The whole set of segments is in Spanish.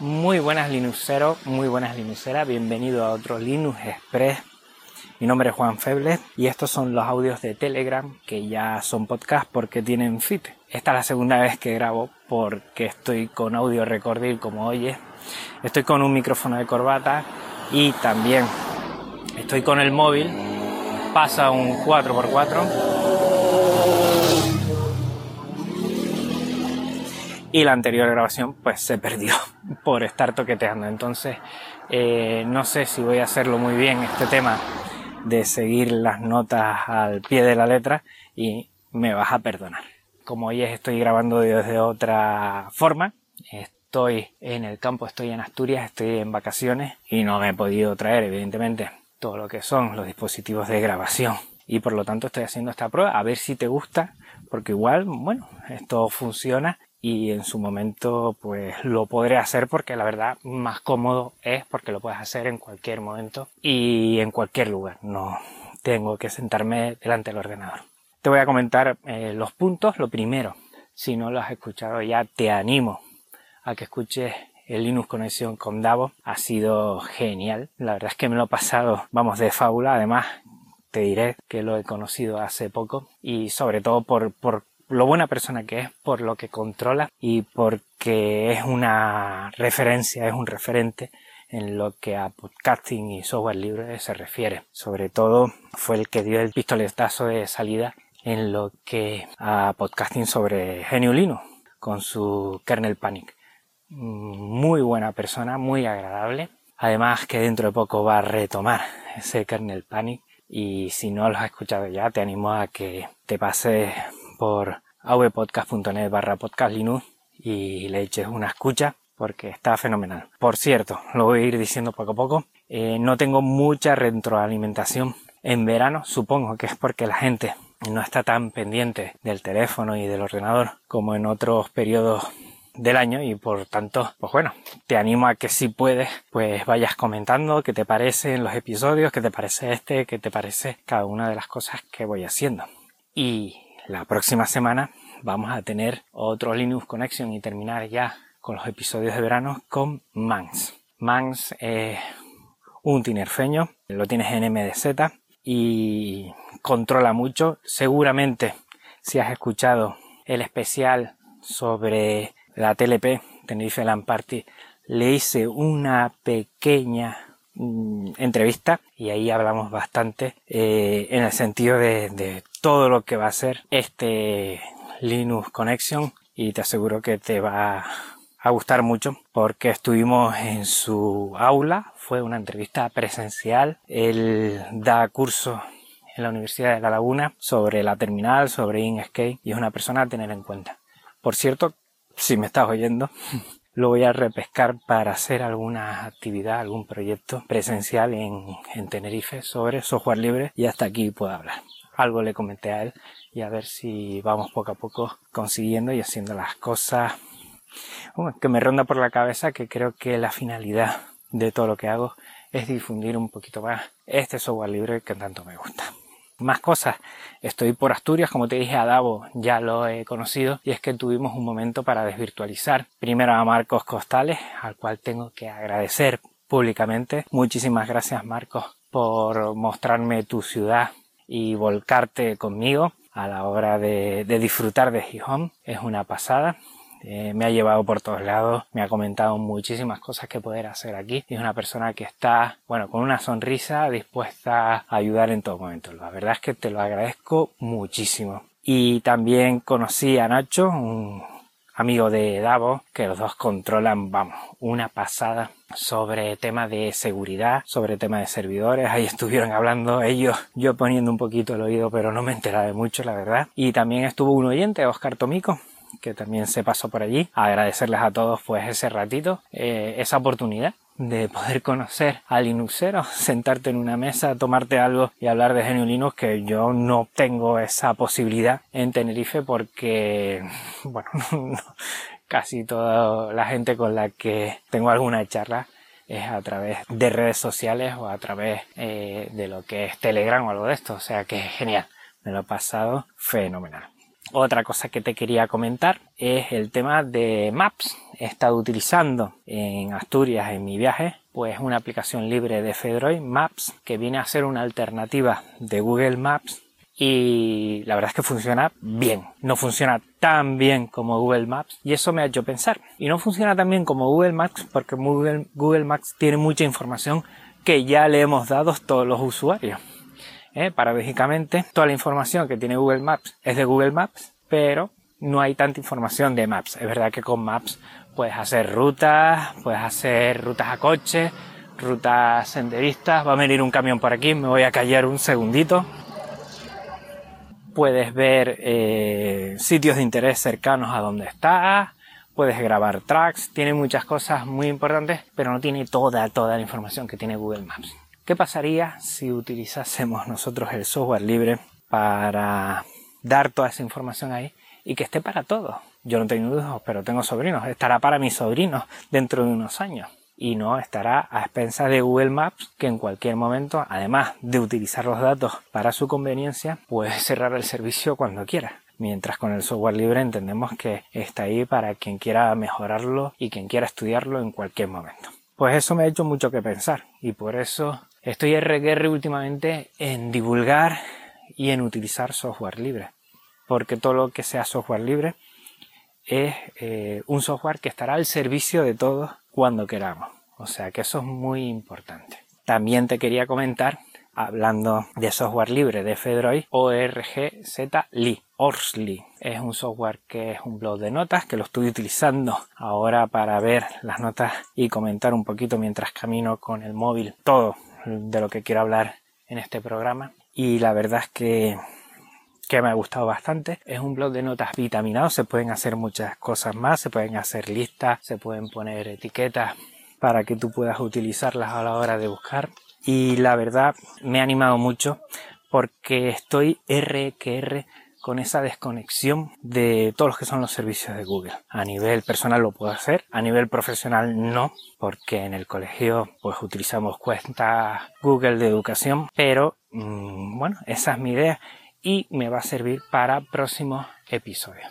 Muy buenas Linuxeros, muy buenas Linuxeras, bienvenido a otro Linux Express. Mi nombre es Juan Feble y estos son los audios de Telegram que ya son podcast porque tienen feed. Esta es la segunda vez que grabo porque estoy con audio recording como oyes. Estoy con un micrófono de corbata y también estoy con el móvil. Pasa un 4x4 y la anterior grabación pues se perdió por estar toqueteando. Entonces eh, no sé si voy a hacerlo muy bien este tema de seguir las notas al pie de la letra y me vas a perdonar. Como hoy estoy grabando desde otra forma, estoy en el campo, estoy en Asturias, estoy en vacaciones y no me he podido traer evidentemente todo lo que son los dispositivos de grabación y por lo tanto estoy haciendo esta prueba a ver si te gusta porque igual bueno esto funciona y en su momento pues lo podré hacer porque la verdad más cómodo es porque lo puedes hacer en cualquier momento y en cualquier lugar. No tengo que sentarme delante del ordenador. Te voy a comentar eh, los puntos. Lo primero, si no lo has escuchado ya, te animo a que escuches el Linux Conexión con Davo. Ha sido genial. La verdad es que me lo he pasado, vamos, de fábula. Además, te diré que lo he conocido hace poco y sobre todo por, por lo buena persona que es, por lo que controla y porque es una referencia, es un referente en lo que a podcasting y software libre se refiere. Sobre todo fue el que dio el pistoletazo de salida en lo que a podcasting sobre Geniulino con su kernel panic. Muy buena persona, muy agradable. Además que dentro de poco va a retomar ese kernel panic y si no lo has escuchado ya te animo a que te pases por avpodcast.net barra podcastlinux y le eches una escucha porque está fenomenal. Por cierto, lo voy a ir diciendo poco a poco, eh, no tengo mucha retroalimentación en verano, supongo que es porque la gente no está tan pendiente del teléfono y del ordenador como en otros periodos del año y por tanto, pues bueno, te animo a que si puedes, pues vayas comentando qué te parecen los episodios, qué te parece este, qué te parece cada una de las cosas que voy haciendo. Y la próxima semana vamos a tener otro Linux Connection y terminar ya con los episodios de verano con Mans. Mans es un tinerfeño, lo tienes en MDZ y controla mucho. Seguramente si has escuchado el especial sobre la TLP, Tenerife Land Party, le hice una pequeña Mm, entrevista y ahí hablamos bastante eh, en el sentido de, todo lo que va a ser este Linux Connection y te aseguro que te va a gustar mucho porque estuvimos en su aula, fue una entrevista presencial, él da curso en la Universidad de La Laguna sobre la terminal, sobre Inkscape y es una persona a tener en cuenta. Por cierto, si me estás oyendo, lo voy a repescar para hacer alguna actividad, algún proyecto presencial en, en Tenerife sobre software libre y hasta aquí puedo hablar. Algo le comenté a él y a ver si vamos poco a poco consiguiendo y haciendo las cosas que me ronda por la cabeza que creo que la finalidad de todo lo que hago es difundir un poquito más este software libre que tanto me gusta más cosas. Estoy por Asturias, como te dije, a Davo ya lo he conocido y es que tuvimos un momento para desvirtualizar primero a Marcos Costales, al cual tengo que agradecer públicamente. Muchísimas gracias Marcos por mostrarme tu ciudad y volcarte conmigo a la hora de, disfrutar de Gijón. Es una pasada. Eh, me ha llevado por todos lados, me ha comentado muchísimas cosas que poder hacer aquí es una persona que está, bueno, con una sonrisa dispuesta a ayudar en todo momento. La verdad es que te lo agradezco muchísimo. Y también conocí a Nacho, amigo de Davo, que los dos controlan, vamos, una pasada sobre temas de seguridad, sobre temas de servidores. Ahí estuvieron hablando ellos, yo poniendo un poquito el oído, pero no me enteraba de mucho, la verdad. Y también estuvo un oyente, Oscar Tomico, que también se pasó por allí. Agradecerles a todos pues ese ratito, eh, esa oportunidad de poder conocer a Linuxero, sentarte en una mesa, tomarte algo y hablar de Genio Linux, que yo no tengo esa posibilidad en Tenerife porque, bueno, casi toda la gente con la que tengo alguna charla es a través de redes sociales o a través eh, de lo que es Telegram o algo de esto, o sea que es genial, me lo he pasado fenomenal. Otra cosa que te quería comentar es el tema de Maps. He estado utilizando en Asturias en mi viaje pues una aplicación libre de Fedroid Maps que viene a ser una alternativa de Google Maps y la verdad es que funciona bien. No funciona tan bien como Google Maps y eso me ha hecho pensar. Y no funciona tan bien como Google Maps porque Google, Google Maps tiene mucha información que ya le hemos dado todos los usuarios. ¿Eh? Paradójicamente, toda la información que tiene Google Maps es de Google Maps, pero no hay tanta información de Maps. Es verdad que con Maps puedes hacer rutas, puedes hacer rutas a coche, rutas senderistas. Va a venir un camión por aquí, me voy a callar un segundito puedes ver eh, sitios de interés cercanos a donde estás, puedes grabar tracks, tiene muchas cosas muy importantes, pero no tiene toda, toda la información que tiene Google Maps. ¿Qué pasaría si utilizásemos nosotros el software libre para dar toda esa información ahí y que esté para todos? Yo no tengo hijos, pero tengo sobrinos. Estará para mis sobrinos dentro de unos años y no estará a expensas de Google Maps que en cualquier momento, además de utilizar los datos para su conveniencia, puede cerrar el servicio cuando quiera. Mientras con el software libre entendemos que está ahí para quien quiera mejorarlo y quien quiera estudiarlo en cualquier momento. Pues eso me ha hecho mucho que pensar y por eso estoy RGR últimamente en divulgar y en utilizar software libre. Porque todo lo que sea software libre es eh, un software que estará al servicio de todos cuando queramos. O sea que eso es muy importante. También te quería comentar, hablando de software libre de Fedroid, ORGZLI. Orsly es un software que es un blog de notas que lo estoy utilizando ahora para ver las notas y comentar un poquito mientras camino con el móvil todo de lo que quiero hablar en este programa. Y la verdad es que que me ha gustado bastante. Es un blog de notas vitaminado, se pueden hacer muchas cosas más, se pueden hacer listas, se pueden poner etiquetas para que tú puedas utilizarlas a la hora de buscar. Y la verdad me ha animado mucho porque estoy R que R con esa desconexión de todos los que son los servicios de Google. A nivel personal lo puedo hacer, a nivel profesional no, porque en el colegio pues utilizamos cuentas Google de educación, pero mm, bueno, esa es mi idea y me va a servir para próximos episodios.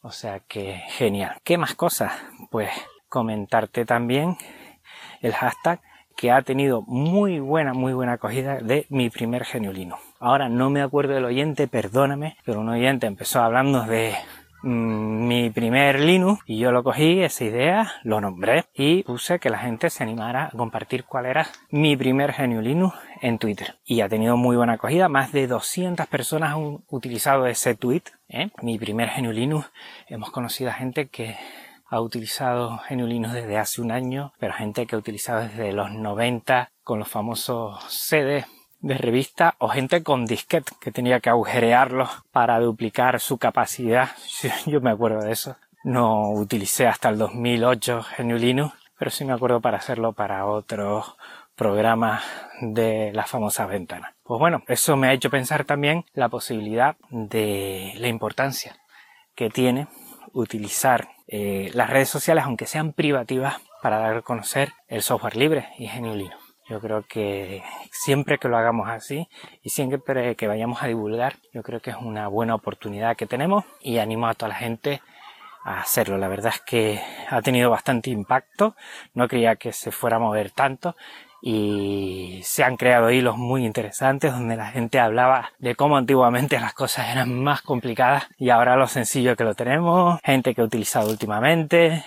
O sea que genial. ¿Qué más cosas? Pues comentarte también el hashtag que ha tenido muy buena, muy buena acogida de mi primer geniolino. Ahora no me acuerdo del oyente, perdóname, pero un oyente empezó hablando de Mm, mi primer Linux y yo lo cogí, esa idea, lo nombré y puse que la gente se animara a compartir cuál era mi primer genio Linux en Twitter. Y ha tenido muy buena acogida, más de 200 personas han utilizado ese tweet, ¿eh? mi primer genio Linux. Hemos conocido a gente que ha utilizado genio Linux desde hace un año, pero gente que ha utilizado desde los 90 con los famosos CDs de revista o gente con disquete que tenía que agujerearlos para duplicar su capacidad. Yo me acuerdo de eso. No utilicé hasta el 2008 GNU Linux, pero sí me acuerdo para hacerlo para otros programas de las famosas ventanas. Pues bueno, eso me ha hecho pensar también la posibilidad de la importancia que tiene utilizar eh, las redes sociales, aunque sean privativas, para dar a conocer el software libre y GNU Linux. Yo creo que siempre que lo hagamos así y siempre que vayamos a divulgar, yo creo que es una buena oportunidad que tenemos y animo a toda la gente a hacerlo. La verdad es que ha tenido bastante impacto, no creía que se fuera a mover tanto y se han creado hilos muy interesantes donde la gente hablaba de cómo antiguamente las cosas eran más complicadas y ahora lo sencillo que lo tenemos, gente que ha utilizado últimamente,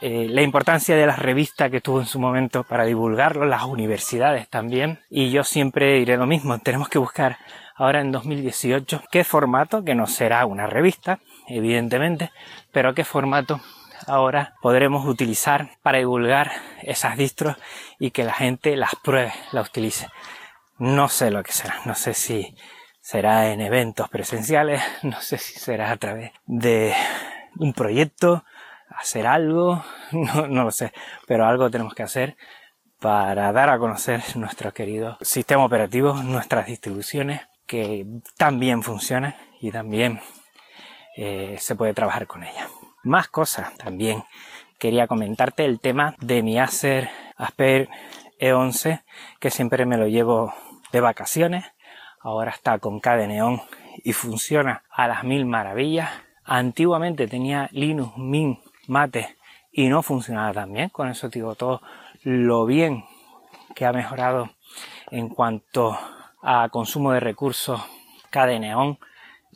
eh, la importancia de las revistas que tuvo en su momento para divulgarlo, las universidades también. Y yo siempre diré lo mismo, tenemos que buscar ahora en 2018 qué formato, que no será una revista, evidentemente, pero qué formato ahora podremos utilizar para divulgar esas distros y que la gente las pruebe, las utilice. No sé lo que será, no sé si será en eventos presenciales, no sé si será a través de un proyecto, hacer algo, no, lo sé, pero algo tenemos que hacer para dar a conocer nuestro querido sistema operativo, nuestras distribuciones, que también funcionan y también eh, se puede trabajar con ellas. Más cosas también. Quería comentarte el tema de mi Acer Asper E11, que siempre me lo llevo de vacaciones. Ahora está con K de y funciona a las mil maravillas. Antiguamente tenía Linux Mint Mate y no funcionaba tan bien. Con eso digo todo lo bien que ha mejorado en cuanto a consumo de recursos Neon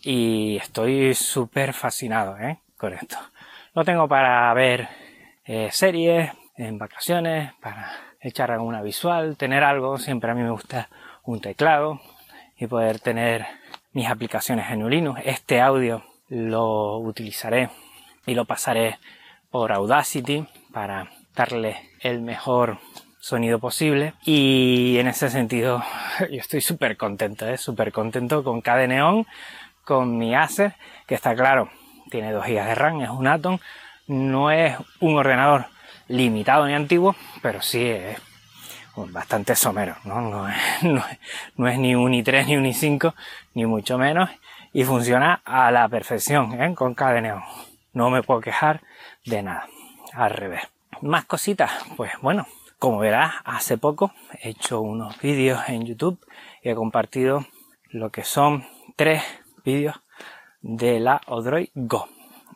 y estoy súper fascinado ¿eh? con esto. Lo tengo para ver eh, series en vacaciones, para echar alguna visual, tener algo. Siempre a mí me gusta un teclado y poder tener mis aplicaciones en Linux. Este audio lo utilizaré y lo pasaré por Audacity para darle el mejor sonido posible y en ese sentido yo estoy súper contento, ¿eh? súper contento con KDE Neon, con mi Acer, que está claro, tiene 2 GB de RAM, es un Atom, no es un ordenador limitado ni antiguo, pero sí es bastante somero, ¿no? No es, ni un i3 ni un i5, ni mucho menos, y funciona a la perfección ¿eh? con KDE Neon. No me puedo quejar de nada, al revés. Más cositas, pues bueno, como verás, hace poco he hecho unos vídeos en YouTube y he compartido lo que son tres vídeos de la Odroid Go.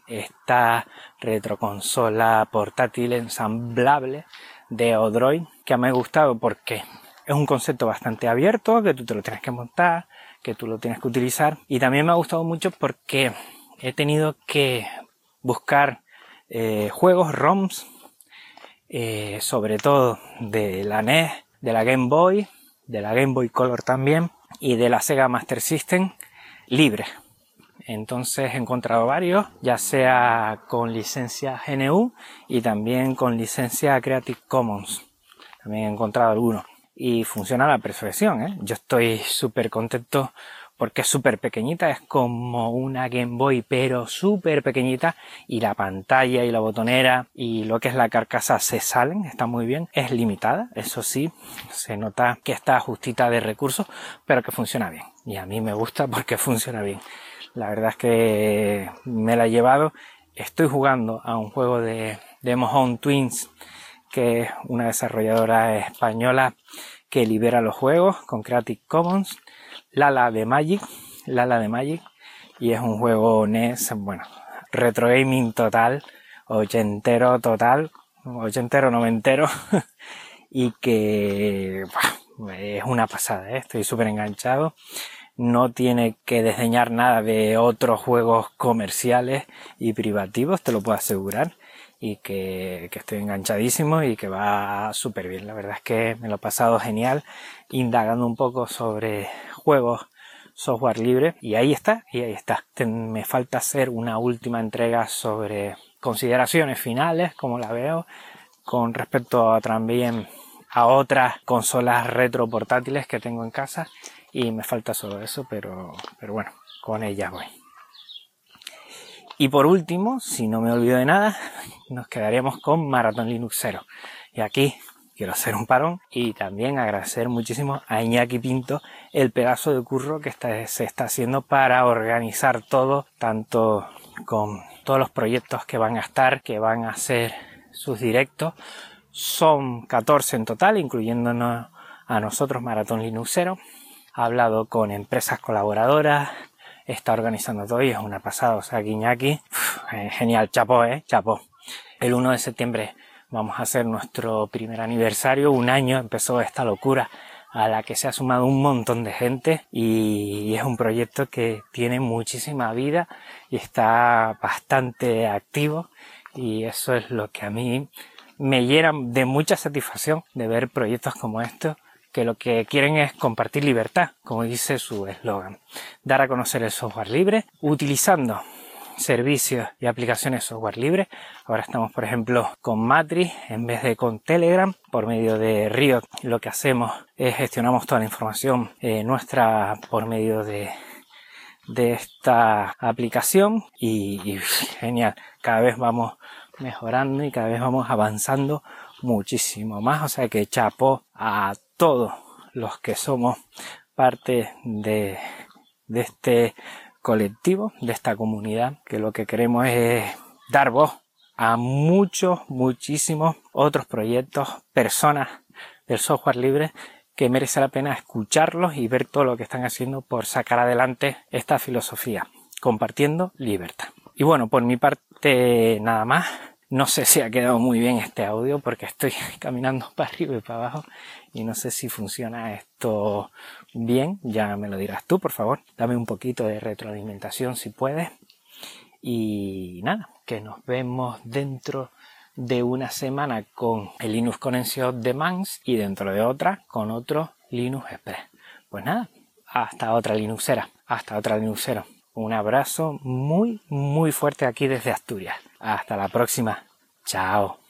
Esta retroconsola portátil ensamblable de Odroid que me ha gustado porque es un concepto bastante abierto, que tú te lo tienes que montar, que tú lo tienes que utilizar. Y también me ha gustado mucho porque he tenido que buscar eh, juegos ROMs eh, sobre todo de la NES, de la Game Boy, de la Game Boy Color también y de la Sega Master System libre. Entonces he encontrado varios, ya sea con licencia GNU y también con licencia Creative Commons. También he encontrado algunos y funciona a la perfección. ¿eh? Yo estoy súper contento porque es súper pequeñita, es como una Game Boy pero súper pequeñita y la pantalla y la botonera y lo que es la carcasa se salen, está muy bien, es limitada, eso sí, se nota que está justita de recursos, pero que funciona bien y a mí me gusta porque funciona bien. La verdad es que me la he llevado, estoy jugando a un juego de, de Mohon Twins que es una desarrolladora española que libera los juegos con Creative Commons Lala de Magic, Lala de Magic, y es un juego NES, bueno, retro gaming total, ochentero total, ochentero, noventero, y que es una pasada, ¿eh? estoy súper enganchado. No tiene que desdeñar nada de otros juegos comerciales y privativos, te lo puedo asegurar y que, que, estoy enganchadísimo y que va súper bien. La verdad es que me lo he pasado genial indagando un poco sobre juegos software libre y ahí está, y ahí está. Me falta hacer una última entrega sobre consideraciones finales, como la veo, con respecto a también a otras consolas retro portátiles que tengo en casa y me falta solo eso, pero, pero bueno, con ellas voy. Y por último, si no me olvido de nada, nos quedaríamos con Marathon Linux 0. Y aquí quiero hacer un parón y también agradecer muchísimo a Iñaki Pinto el pedazo de curro que se está haciendo para organizar todo, tanto con todos los proyectos que van a estar, que van a hacer sus directos. Son 14 en total, incluyéndonos a nosotros Maratón Linuxero. Ha hablado con empresas colaboradoras, está organizando todo y es una pasada. O sea, Iñaki, eh, genial, chapo, eh, chapo. El 1 de septiembre vamos a hacer nuestro primer aniversario, un año empezó esta locura a la que se ha sumado un montón de gente y es un proyecto que tiene muchísima vida y está bastante activo y eso es lo que a mí me llena de mucha satisfacción de ver proyectos como estos que lo que quieren es compartir libertad, como dice su eslogan, dar a conocer el software libre utilizando servicios y aplicaciones software libre. Ahora estamos, por ejemplo, con Matrix en vez de con Telegram. Por medio de Riot lo que hacemos es gestionamos toda la información eh, nuestra por medio de, de esta aplicación y, genial. Cada vez vamos mejorando y cada vez vamos avanzando muchísimo más. O sea que chapo a todos los que somos parte de, de este colectivo, de esta comunidad, que lo que queremos es dar voz a muchos, muchísimos otros proyectos, personas del software libre que merece la pena escucharlos y ver todo lo que están haciendo por sacar adelante esta filosofía, compartiendo libertad. Y bueno, por mi parte nada más. No sé si ha quedado muy bien este audio porque estoy caminando para arriba y para abajo y no sé si funciona esto bien. Ya me lo dirás tú, por favor. Dame un poquito de retroalimentación si puedes. Y nada, que nos vemos dentro de una semana con el Linux Connection de Mans y dentro de otra con otro Linux Express. Pues nada, hasta otra Linuxera, hasta otra Linuxera. Un abrazo muy, muy fuerte aquí desde Asturias. Hasta la próxima. Chao.